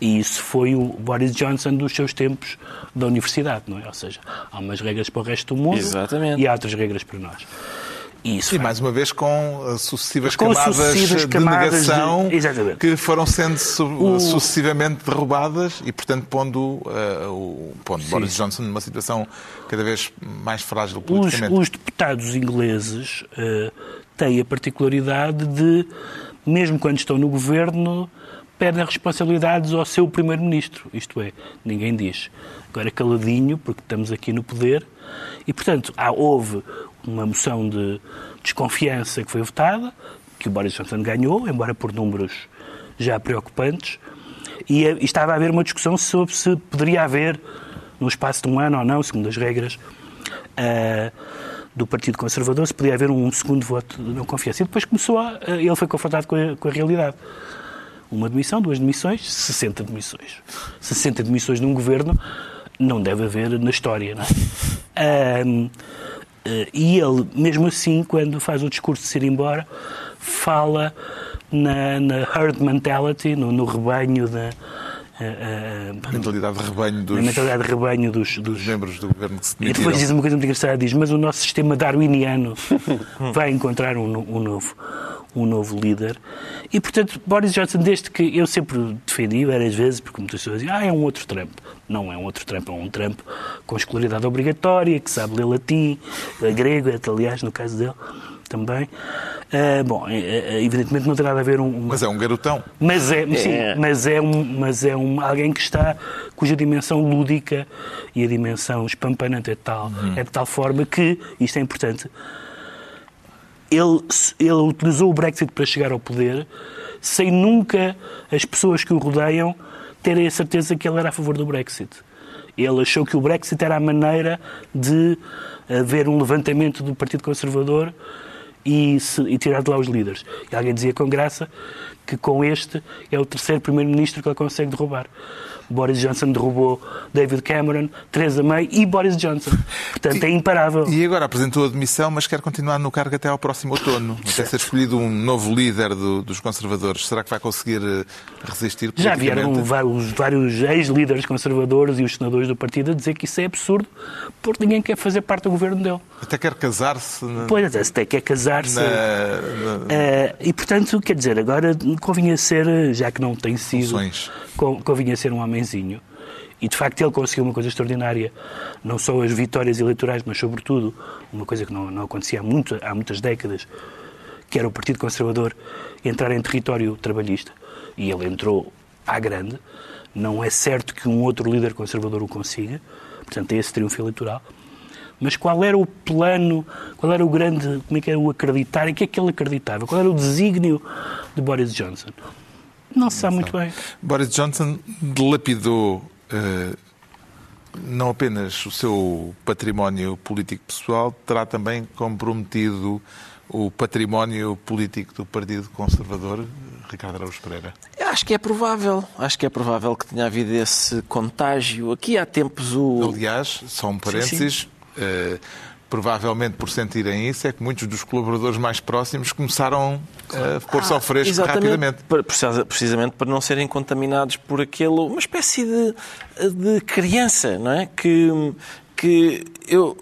E isso foi o Boris Johnson dos seus tempos da universidade, não é? Ou seja, há umas regras para o resto do mundo Exatamente. e há outras regras para nós. E, isso e mais uma vez com uh, sucessivas com camadas sucessivas de camadas negação de... que foram sendo su o... sucessivamente derrubadas e, portanto, pondo, uh, o, pondo Boris Johnson numa situação cada vez mais frágil politicamente. Os, os deputados ingleses uh, têm a particularidade de, mesmo quando estão no governo, pedem responsabilidades ao seu primeiro-ministro. Isto é, ninguém diz. Agora caladinho, porque estamos aqui no poder. E, portanto, há, houve uma moção de desconfiança que foi votada, que o Boris Johnson ganhou, embora por números já preocupantes, e, e estava a haver uma discussão sobre se poderia haver, no espaço de um ano ou não, segundo as regras uh, do Partido Conservador, se podia haver um segundo voto de não confiança. E depois começou a, uh, ele foi confrontado com a, com a realidade. Uma demissão, duas demissões, 60 demissões. 60 demissões num governo não deve haver na história, não é? Eh, e ele, mesmo assim, quando faz o discurso de se ir embora, fala na, na herd mentality, no, no rebanho da. Uh, uh, mentalidade de rebanho dos, mentalidade de rebanho dos, dos, membros do governo que se E depois diz uma coisa muito engraçada, diz, mas o nosso sistema darwiniano vai encontrar um, um novo um novo líder. E, portanto, Boris Johnson, desde que eu sempre defendi várias vezes, porque muitas pessoas dizem, ah, é um outro Trump. Não é um outro Trump, é um Trump com escolaridade obrigatória, que sabe ler latim, grego, aliás, no caso dele também. Uh, bom, é, é, evidentemente não tem nada a ver um, Mas é um garotão. Mas é, sim, é. mas é um, mas é um alguém que está cuja dimensão lúdica e a dimensão espampanante é tal, uhum. é de tal forma que isto é importante ele, ele utilizou o Brexit para chegar ao poder sem nunca as pessoas que o rodeiam terem a certeza que ele era a favor do Brexit. Ele achou que o Brexit era a maneira de haver um levantamento do Partido Conservador e, se, e tirar de lá os líderes. E alguém dizia com graça que com este é o terceiro primeiro-ministro que ele consegue derrubar. Boris Johnson derrubou David Cameron, Theresa May e Boris Johnson. Portanto, é imparável. E agora apresentou a demissão, mas quer continuar no cargo até ao próximo outono. Até ser escolhido um novo líder do, dos conservadores. Será que vai conseguir eh, resistir Já vieram vários, vários ex-líderes conservadores e os senadores do partido a dizer que isso é absurdo, porque ninguém quer fazer parte do governo dele. Até quer casar-se. Na... Pois, até quer casar-se. Na... Uh, e, portanto, quer dizer, agora convinha ser, já que não tem sido, Funções. convinha ser um homenzinho. E, de facto, ele conseguiu uma coisa extraordinária. Não só as vitórias eleitorais, mas, sobretudo, uma coisa que não, não acontecia há, muito, há muitas décadas, que era o Partido Conservador entrar em território trabalhista. E ele entrou à grande. Não é certo que um outro líder conservador o consiga. Portanto, é esse triunfo eleitoral. Mas qual era o plano, qual era o grande, como é que era o acreditar, em que é que ele acreditava? Qual era o desígnio de Boris Johnson? Não se sabe muito bem. Boris Johnson dilapidou uh, não apenas o seu património político pessoal, terá também comprometido o património político do Partido Conservador, Ricardo Araújo Pereira? Acho que é provável. Acho que é provável que tenha havido esse contágio. Aqui há tempos o. Aliás, só um parênteses. Sim, sim. Uh, provavelmente por sentirem isso, é que muitos dos colaboradores mais próximos começaram a pôr-se ao fresco ah, rapidamente. Precisamente para não serem contaminados por aquele, uma espécie de, de criança, não é? Que, que eu,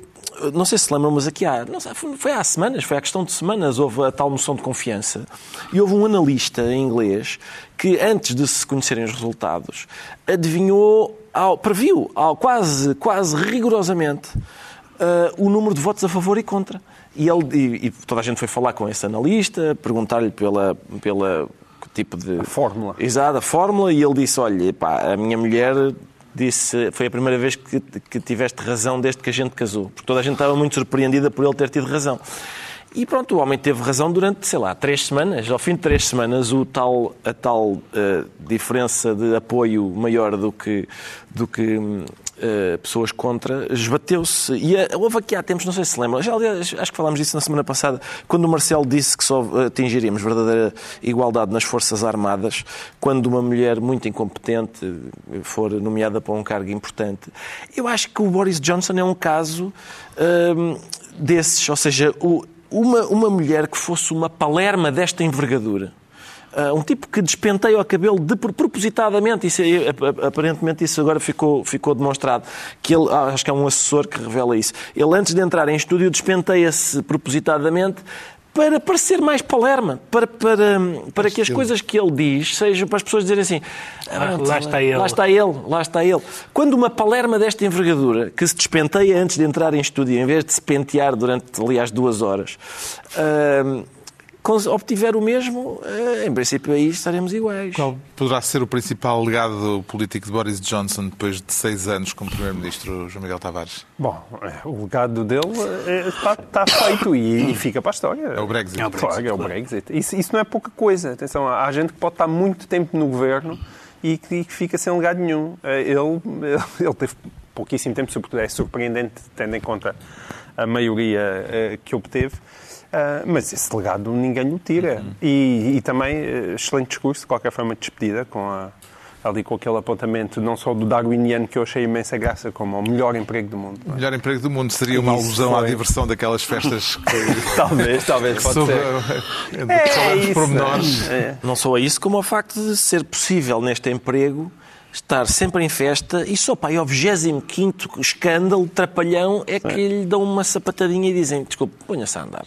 não sei se lembram, mas aqui há, não sei, foi há semanas, foi há questão de semanas, houve a tal moção de confiança e houve um analista em inglês que, antes de se conhecerem os resultados, adivinhou, ao, previu ao, quase, quase rigorosamente uh, o número de votos a favor e contra. E, ele, e, e toda a gente foi falar com esse analista, perguntar-lhe pela, pela tipo de... A fórmula. Exato, a fórmula, e ele disse, olha, pá, a minha mulher disse, foi a primeira vez que, que tiveste razão desde que a gente casou. Porque toda a gente estava muito surpreendida por ele ter tido razão. E pronto, o homem teve razão durante, sei lá, três semanas. Ao fim de três semanas, o tal, a tal uh, diferença de apoio maior do que, do que Uh, pessoas contra, esbateu-se. E uh, houve aqui há tempos, não sei se lembram, já, aliás, acho que falámos disso na semana passada, quando o Marcelo disse que só atingiríamos verdadeira igualdade nas Forças Armadas quando uma mulher muito incompetente for nomeada para um cargo importante. Eu acho que o Boris Johnson é um caso uh, desses, ou seja, o, uma, uma mulher que fosse uma palerma desta envergadura Uh, um tipo que despenteia o cabelo de, propositadamente, isso, aparentemente isso agora ficou, ficou demonstrado, que ele, ah, acho que é um assessor que revela isso. Ele, antes de entrar em estúdio, despenteia-se propositadamente para parecer mais palerma, para, para, para que as coisas que ele diz sejam para as pessoas dizerem assim: ah, lá está ele. Lá está ele, lá está ele. Quando uma palerma desta envergadura, que se despenteia antes de entrar em estúdio, em vez de se pentear durante, aliás, duas horas, uh, obtiver o mesmo, eh, em princípio aí estaremos iguais. Qual poderá ser o principal legado político de Boris Johnson depois de seis anos como Primeiro-Ministro, João Miguel Tavares? Bom, eh, o legado dele eh, está, está feito e, e, fica para a história. É o Brexit. É o Brexit. Claro, é o Brexit. Isso, isso não é pouca coisa. Atenção, há gente que pode estar muito tempo no governo e que fica sem legado nenhum. Ele, ele teve pouquíssimo tempo, sobretudo é surpreendente, tendo em conta a maioria que obteve. Uh, mas esse legado ninguém lhe tira. Uhum. E, e, também, uh, excelente discurso, de qualquer forma, de despedida, com a, ali com aquele apontamento não só do darwiniano que eu achei imensa graça, como o melhor emprego do mundo. O é? melhor emprego do mundo seria uma alusão foi... à diversão daquelas festas que... talvez, talvez, pode Sobre... ser. É, é isso, é. Não só a isso, como ao facto de ser possível neste emprego estar sempre em festa e só para o 25 escândalo, trapalhão, é que lhe dão uma sapatadinha e dizem, desculpe, ponha-se a andar.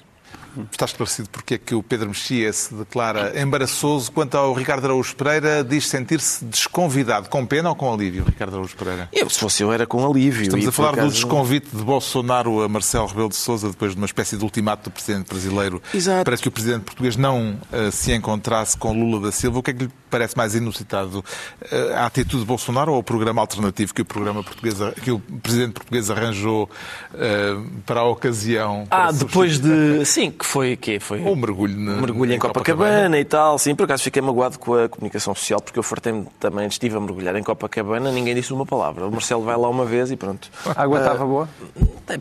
Está esclarecido porque é que o Pedro Mexia se declara embaraçoso. Quanto ao Ricardo Araújo Pereira, diz sentir-se desconvidado. Com pena ou com alívio, Ricardo Araújo Pereira? Eu, se fosse eu, era com alívio. Estamos a falar do desconvite de Bolsonaro a Marcelo Rebelo de Sousa depois de uma espécie de ultimato do Presidente brasileiro Exato. para que o Presidente português não uh, se encontrasse com Lula da Silva. O que é que lhe parece mais inusitado? Uh, a atitude de Bolsonaro ou o programa alternativo que o, programa português, que o Presidente português arranjou uh, para a ocasião? Ah, depois de... Sim, que foi que foi um mergulho, na, mergulho em, em Copacabana, Copacabana, e tal. Sim, por acaso fiquei magoado com a comunicação social porque eu fartei-me também, estive a mergulhar em Copacabana, ninguém disse uma palavra. O Marcelo vai lá uma vez e pronto. A água estava uh, boa?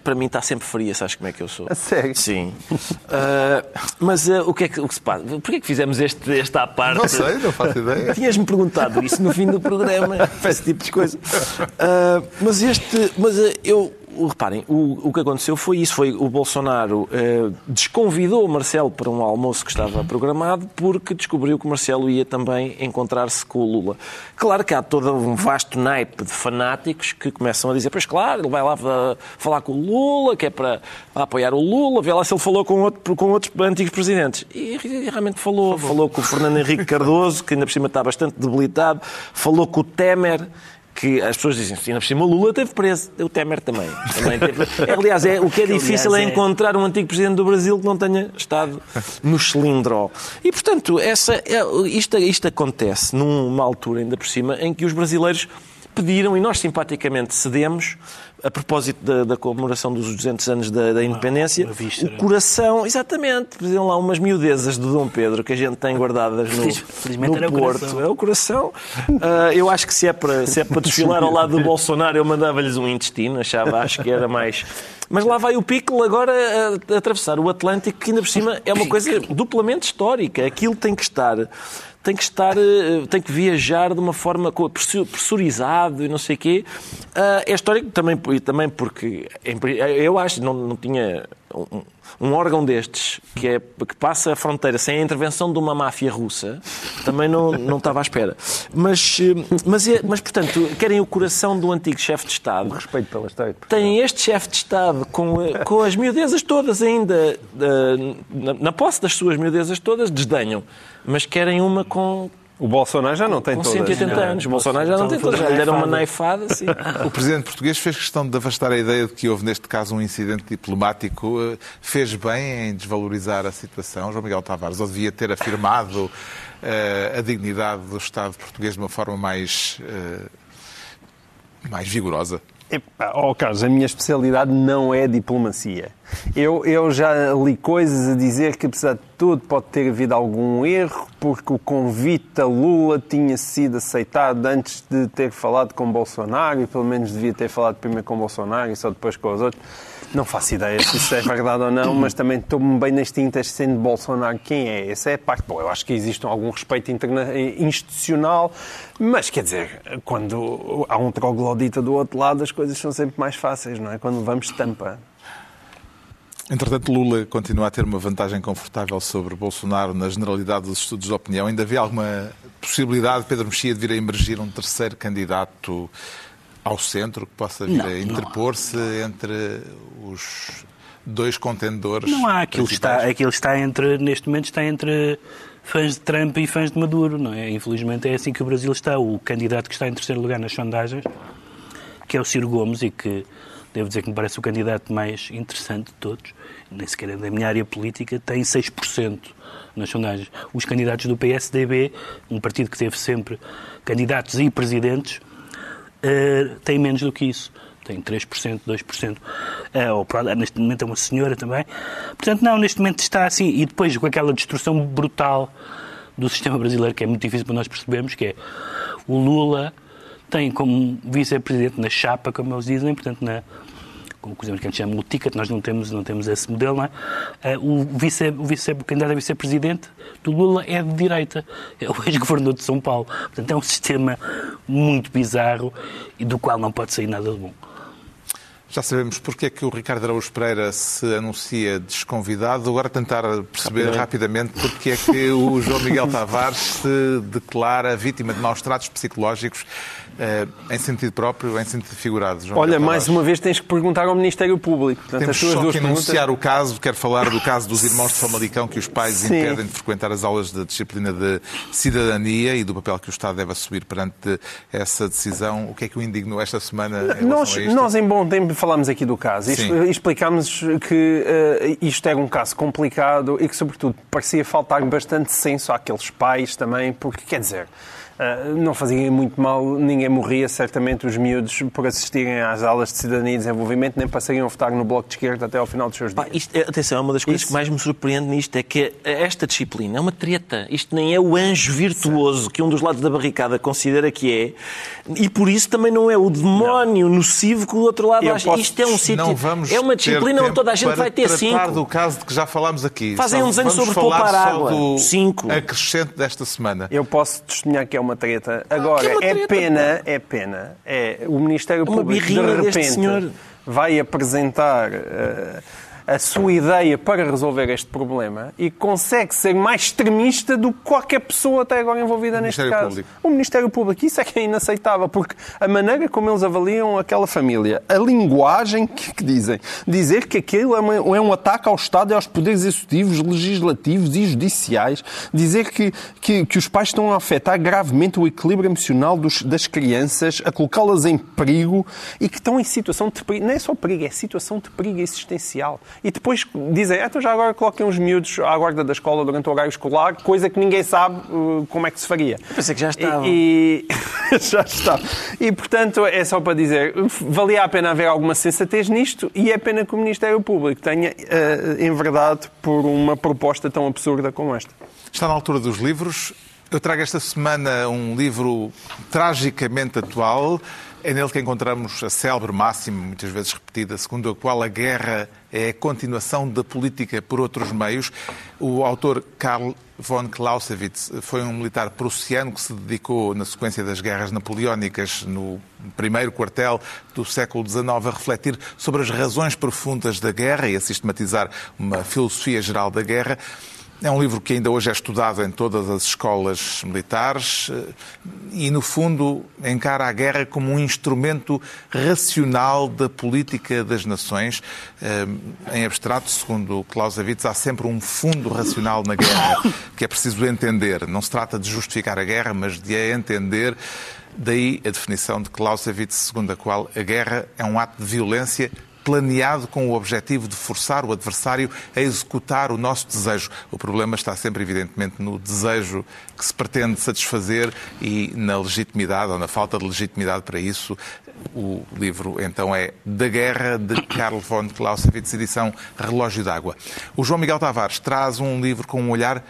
Para mim está sempre fria, sabes como é que eu sou? A sério? Sim. Uh, mas uh, o, que é que, o que se passa? Porquê é que fizemos este, esta à parte? Não sei, não faço ideia. Tinhas-me perguntado isso no fim do programa, esse tipo de coisa. Uh, mas este. Mas uh, eu. Reparem, o, o que aconteceu foi isso: foi o Bolsonaro uh, desconvidou o Marcelo para um almoço que estava programado porque descobriu que o Marcelo ia também encontrar-se com o Lula. Claro que há todo um vasto naipe de fanáticos que começam a dizer: Pois claro, ele vai lá falar com o Lula, que é para apoiar o Lula, vê lá se ele falou com, outro, com outros antigos presidentes. E, e realmente falou. Falou com o Fernando Henrique Cardoso, que ainda por cima está bastante debilitado, falou com o Temer que as pessoas dizem, ainda por cima o Lula teve preso, o Temer também. também teve... Aliás, é, o que é difícil é encontrar um antigo presidente do Brasil que não tenha estado no cilindro. E, portanto, essa, é, isto, isto acontece numa altura, ainda por cima, em que os brasileiros pediram e nós simpaticamente cedemos a propósito da, da, comemoração dos 200 anos da, da independência, o coração, exatamente, pediram lá umas miudezas do Dom Pedro que a gente tem guardadas no, no Porto. É o coração. Uh, eu acho que se é para, se é para desfilar ao lado do Bolsonaro, eu mandava-lhes um intestino, achava, acho que era mais. Mas lá vai o Pickle agora a, a atravessar o Atlântico, que ainda por cima é uma coisa duplamente histórica. Aquilo tem que estar tem que estar, eh, tem que viajar de uma forma pressurizado e não sei o quê. Ah, é histórico também, também porque eu acho, não, não tinha um, um órgão destes que, é, que passa a fronteira sem a intervenção de uma máfia russa, também não, não estava à espera. Mas, eh, mas, é, mas, portanto, querem o coração do antigo chefe de Estado. O respeito pela Estado. Tem este chefe de Estado com, eh, com as miudezas todas ainda, na, na posse das suas miudezas todas, desdenham mas querem uma com, o Bolsonaro já não tem com todas. 180 não, anos. O Bolsonaro já não tem todas. Já lhe deram uma naifada. Sim. O presidente português fez questão de afastar a ideia de que houve, neste caso, um incidente diplomático. Fez bem em desvalorizar a situação, João Miguel Tavares, ou devia ter afirmado uh, a dignidade do Estado português de uma forma mais, uh, mais vigorosa? Epá, oh Carlos, a minha especialidade não é diplomacia. Eu, eu já li coisas a dizer que, apesar de tudo, pode ter havido algum erro, porque o convite a Lula tinha sido aceitado antes de ter falado com Bolsonaro, e pelo menos devia ter falado primeiro com Bolsonaro e só depois com os outros. Não faço ideia se isso é verdade ou não, mas também estou-me bem nas tintas sendo Bolsonaro quem é. Essa é a parte. Bom, eu acho que existe algum respeito institucional, mas quer dizer, quando há um troglodita do outro lado, as coisas são sempre mais fáceis, não é? Quando vamos tampa. Entretanto, Lula continua a ter uma vantagem confortável sobre Bolsonaro na generalidade dos estudos de opinião. Ainda havia alguma possibilidade de Pedro Mexia de vir a emergir um terceiro candidato ao centro que possa vir não, a interpor-se entre os dois contendores? Não há. Aquilo está, aquilo está entre, neste momento, está entre fãs de Trump e fãs de Maduro, não é? Infelizmente é assim que o Brasil está. O candidato que está em terceiro lugar nas sondagens, que é o Ciro Gomes e que devo dizer que me parece o candidato mais interessante de todos, nem sequer é da minha área política, tem 6% nas sondagens. Os candidatos do PSDB, um partido que teve sempre candidatos e presidentes, uh, tem menos do que isso. Tem 3%, 2%. Uh, ou, neste momento é uma senhora também. Portanto, não, neste momento está assim. E depois com aquela destruição brutal do sistema brasileiro, que é muito difícil para nós percebermos, que é o Lula tem como vice-presidente na chapa, como eles dizem, portanto, na, como que a gente chama o ticket, nós não temos, não temos esse modelo, não é? Uh, o, vice, o, vice, o candidato a vice-presidente do Lula é de direita, é o ex-governador de São Paulo. Portanto, é um sistema muito bizarro e do qual não pode sair nada de bom. Já sabemos porque é que o Ricardo Araújo Pereira se anuncia desconvidado. Agora tentar perceber rapidamente, rapidamente porque é que o João Miguel Tavares se declara vítima de maus tratos psicológicos eh, em sentido próprio, em sentido figurado. João Olha, mais uma vez tens que perguntar ao Ministério Público. Portanto, Temos só que anunciar perguntas... o caso, quero falar do caso dos irmãos de Famalicão, que os pais Sim. impedem de frequentar as aulas de disciplina de cidadania e do papel que o Estado deve assumir perante essa decisão. O que é que o indignou esta semana em nós, nós, em bom tempo, falámos aqui do caso e explicámos que uh, isto era um caso complicado e que, sobretudo, parecia faltar bastante senso àqueles pais também, porque, quer dizer, Uh, não fazia muito mal, ninguém morria, certamente os miúdos por assistirem às aulas de cidadania e desenvolvimento, nem passariam a votar no Bloco de Esquerda até ao final dos seus dias. Pá, isto, é- atenção, é uma das coisas Isso. que mais me surpreende nisto é que esta disciplina é uma treta. Isto nem é o anjo virtuoso que um dos lados da barricada considera que é, e por isso também não é o demónio não. nocivo que o outro lado Eu acha. Isto é um sítio. É uma disciplina onde toda a gente vai ter cinco. do caso de que já falámos aqui. Fazem um desenho sobre poupar água. Do cinco. acrescente desta semana. Eu posso testemunhar que é uma treta. Agora, é, é, pena, é pena. É o Ministério é Público de repente vai apresentar. Uh, a sua ideia para resolver este problema e consegue ser mais extremista do que qualquer pessoa até agora envolvida neste caso. Público. O Ministério Público. Isso é que é inaceitável, porque a maneira como eles avaliam aquela família, a linguagem que, que dizem, dizer que aquilo é, uma, é, um ataque ao Estado e aos poderes executivos, legislativos e judiciais, dizer que, que, que os pais estão a afetar gravemente o equilíbrio emocional dos, das crianças, a colocá-las em perigo e que estão em situação de perigo. Não é só perigo, é situação de perigo existencial e depois dizem, ah, então já agora coloquem uns miúdos à guarda da escola durante o horário escolar, coisa que ninguém sabe uh, como é que se faria. Eu pensei que já estava. E, e... já está. E, portanto, é só para dizer, valia a pena haver alguma sensatez nisto e é pena que o Ministério Público tenha uh, enverdado por uma proposta tão absurda como esta. Está na altura dos livros. Eu trago esta semana um livro tragicamente atual. É nele que encontramos a célebre máxima, muitas vezes repetida, segundo a qual a guerra é a continuação da política por outros meios. O autor Karl von Clausewitz foi um militar prussiano que se dedicou, na sequência das guerras napoleónicas, no primeiro quartel do século XIX, a refletir sobre as razões profundas da guerra e a sistematizar uma filosofia geral da guerra. É um livro que ainda hoje é estudado em todas as escolas militares eh, e, no fundo, encara a guerra como um instrumento racional da política das nações. Eh, em abstrato, segundo Clausewitz, há sempre um fundo racional na guerra que é preciso entender. Não se trata de justificar a guerra, mas de a entender. Daí a definição de Clausewitz, segundo a qual a guerra é um ato de violência planeado com o objetivo de forçar o adversário a executar o nosso desejo. O problema está sempre, evidentemente, no desejo que se pretende satisfazer e na legitimidade ou na falta de legitimidade para isso. O livro, então, é Da Guerra, de Karl von Clausewitz, edição Relógio d'Água. O João Miguel Tavares traz um livro com um olhar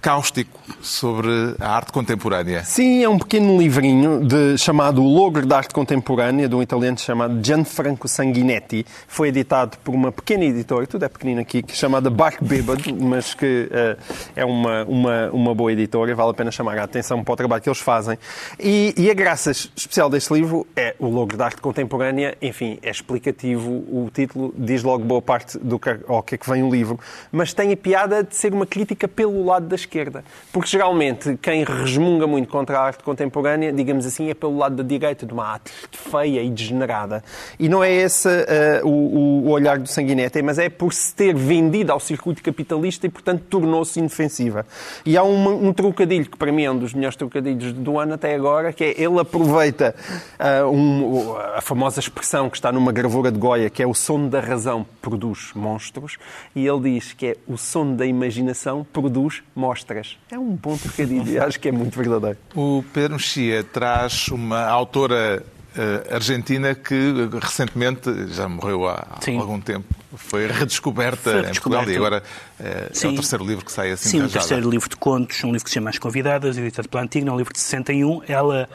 cáustico sobre a arte contemporânea. Sim, é um pequeno livrinho de, chamado O Logro da Arte Contemporânea, de um italiano chamado Gianfranco Sanguinetti. Foi editado por uma pequena editora, tudo é pequenino aqui, chamada Bark Bêbado, mas que uh, é uma, uma, uma boa editora, vale a pena chamar a atenção para o trabalho que eles fazem. E, e a graça especial deste livro é o Logro da Arte Contemporânea, enfim, é explicativo, o título diz logo boa parte do que, que é que vem o livro, mas tem a piada de ser uma crítica pelo lado das esquerda. Porque geralmente quem resmunga muito contra a arte contemporânea, digamos assim, é pelo lado da direita, de uma arte feia e degenerada. E não é esse uh, o, o, olhar do Sanguinetti, mas é por se ter vendido ao circuito capitalista e, portanto, tornou-se inofensiva. E há um, um, trocadilho que, para mim, é um dos melhores trocadilhos do ano até agora, que é ele aproveita uh, um, a famosa expressão que está numa gravura de Goya, que é o som da razão produz monstros, e ele diz que é o som da imaginação produz monstros mostras. É um bom trocadilho e acho que é muito verdadeiro. O Pedro Mexia traz uma autora uh, argentina que recentemente, já morreu há Sim. algum tempo, foi redescoberta, foi redescoberta. em Portugal e agora uh, é o terceiro livro que sai assim Sim, o terceiro livro de contos, um livro que se chama As Convidadas, editado pela Antigna, um livro de 61. Ela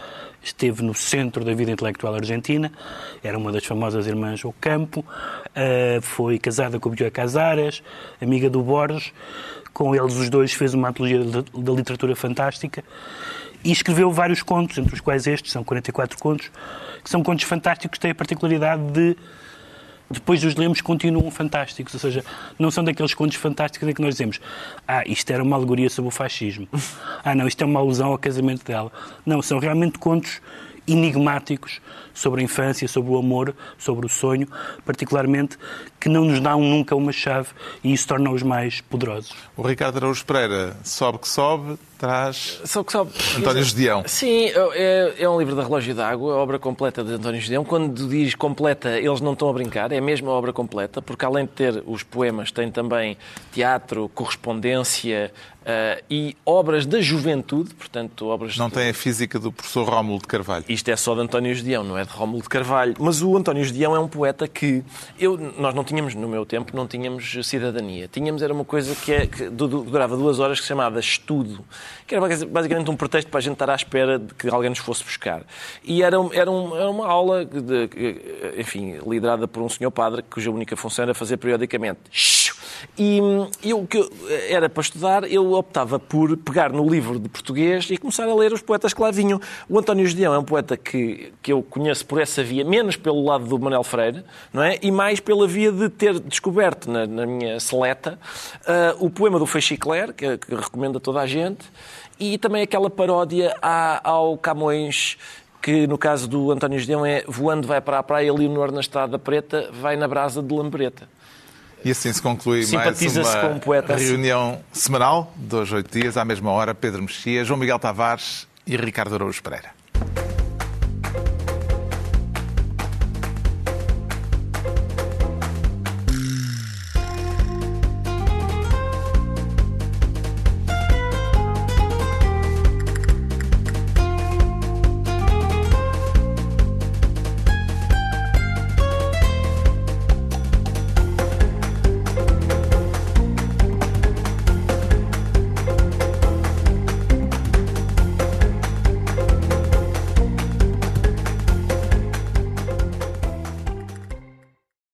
esteve no centro da vida intelectual argentina, era uma das famosas irmãs Ocampo, uh, foi casada com o Bioy Casares, amiga do Borges, com eles os dois fez uma antologia da literatura fantástica e escreveu vários contos, entre os quais estes, são 44 contos, que são contos fantásticos que têm a particularidade de, depois de os lermos, continuam fantásticos. Ou seja, não são daqueles contos fantásticos em que nós dizemos ah, isto era uma alegoria sobre o fascismo. Ah, não, isto é uma alusão ao casamento dela. Não, são realmente contos enigmáticos sobre a infância, sobre o amor, sobre o sonho, particularmente, que não nos dão nunca uma chave e isso torna-os mais poderosos. O Ricardo Araújo Pereira sobe que sobe, traz Só que só... António Gedeão. Sim, é, é um livro da Relógio d'Água, a obra completa de António Gedeão. Quando diz completa, eles não estão a brincar, é mesmo a obra completa, porque além de ter os poemas, tem também teatro, correspondência uh, e obras da juventude, portanto, obras... Não tem a física do professor Rómulo de Carvalho. Isto é só de António Gedeão, não é de Rómulo de Carvalho. Mas o António Gedeão é um poeta que eu, nós não tínhamos, no meu tempo, não tínhamos cidadania. Tínhamos, era uma coisa que, é, que durava duas horas, que se chamava estudo, que era basicamente um pretexto para a gente estar à espera de que alguém nos fosse buscar. E era, era, um, era uma aula, de, enfim, liderada por um senhor padre, cuja única função era fazer periodicamente e eu que era para estudar, eu optava por pegar no livro de português e começar a ler os poetas que lá vinham. O António Gedeão é um poeta que, que eu conheço por essa via, menos pelo lado do Manuel Freire, não é? E mais pela via de ter descoberto na, na minha seleta uh, o poema do Feixicler, que, que recomendo a toda a gente, e também aquela paródia ao Camões que no caso do António Gedeão é voando vai para a praia, Leonor na Estrada Preta, vai na brasa de Lambreta. E assim se conclui mais uma um poeta reunião semanal, dois, oito dias, à mesma hora, Pedro Mexia, João Miguel Tavares e Ricardo Araújo Pereira.